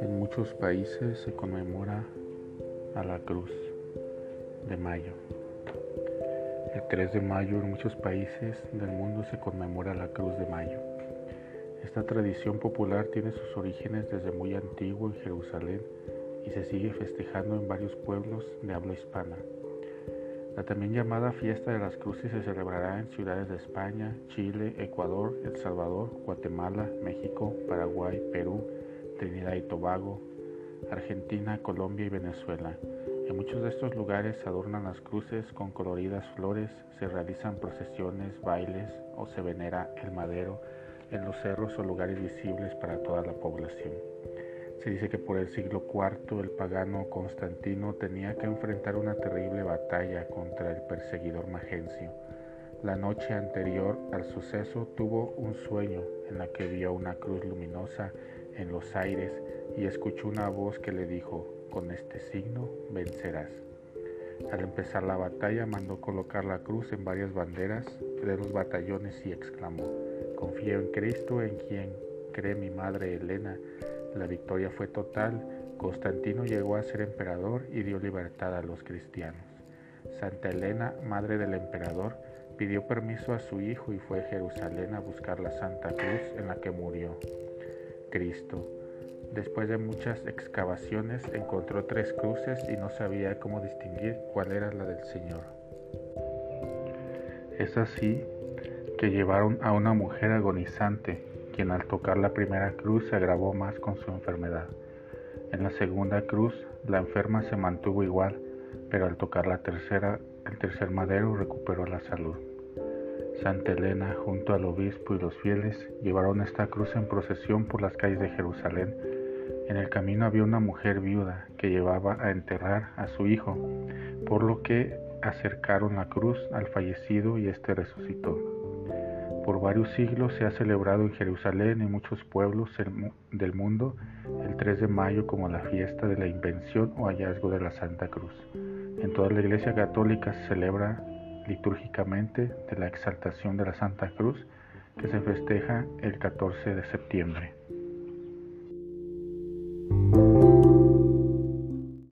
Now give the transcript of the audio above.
En muchos países se conmemora a la Cruz de Mayo. El 3 de mayo en muchos países del mundo se conmemora la Cruz de Mayo. Esta tradición popular tiene sus orígenes desde muy antiguo en Jerusalén y se sigue festejando en varios pueblos de habla hispana. La también llamada Fiesta de las Cruces se celebrará en ciudades de España, Chile, Ecuador, El Salvador, Guatemala, México, Paraguay, Perú, Trinidad y Tobago, Argentina, Colombia y Venezuela. En muchos de estos lugares se adornan las cruces con coloridas flores, se realizan procesiones, bailes o se venera el madero en los cerros o lugares visibles para toda la población. Se dice que por el siglo IV el pagano Constantino tenía que enfrentar una terrible batalla contra el perseguidor Magencio. La noche anterior al suceso tuvo un sueño en la que vio una cruz luminosa en los aires y escuchó una voz que le dijo, con este signo vencerás. Al empezar la batalla mandó colocar la cruz en varias banderas de los batallones y exclamó, confío en Cristo en quien cree mi madre Elena. La victoria fue total, Constantino llegó a ser emperador y dio libertad a los cristianos. Santa Elena, madre del emperador, pidió permiso a su hijo y fue a Jerusalén a buscar la Santa Cruz en la que murió Cristo. Después de muchas excavaciones encontró tres cruces y no sabía cómo distinguir cuál era la del Señor. Es así que llevaron a una mujer agonizante, quien al tocar la primera cruz se agravó más con su enfermedad. En la segunda cruz la enferma se mantuvo igual, pero al tocar la tercera, el tercer madero recuperó la salud. Santa Elena, junto al obispo y los fieles, llevaron esta cruz en procesión por las calles de Jerusalén. En el camino había una mujer viuda que llevaba a enterrar a su hijo, por lo que acercaron la cruz al fallecido y éste resucitó. Por varios siglos se ha celebrado en Jerusalén y muchos pueblos del mundo el 3 de mayo como la fiesta de la invención o hallazgo de la Santa Cruz. En toda la Iglesia Católica se celebra litúrgicamente de la exaltación de la Santa Cruz que se festeja el 14 de septiembre.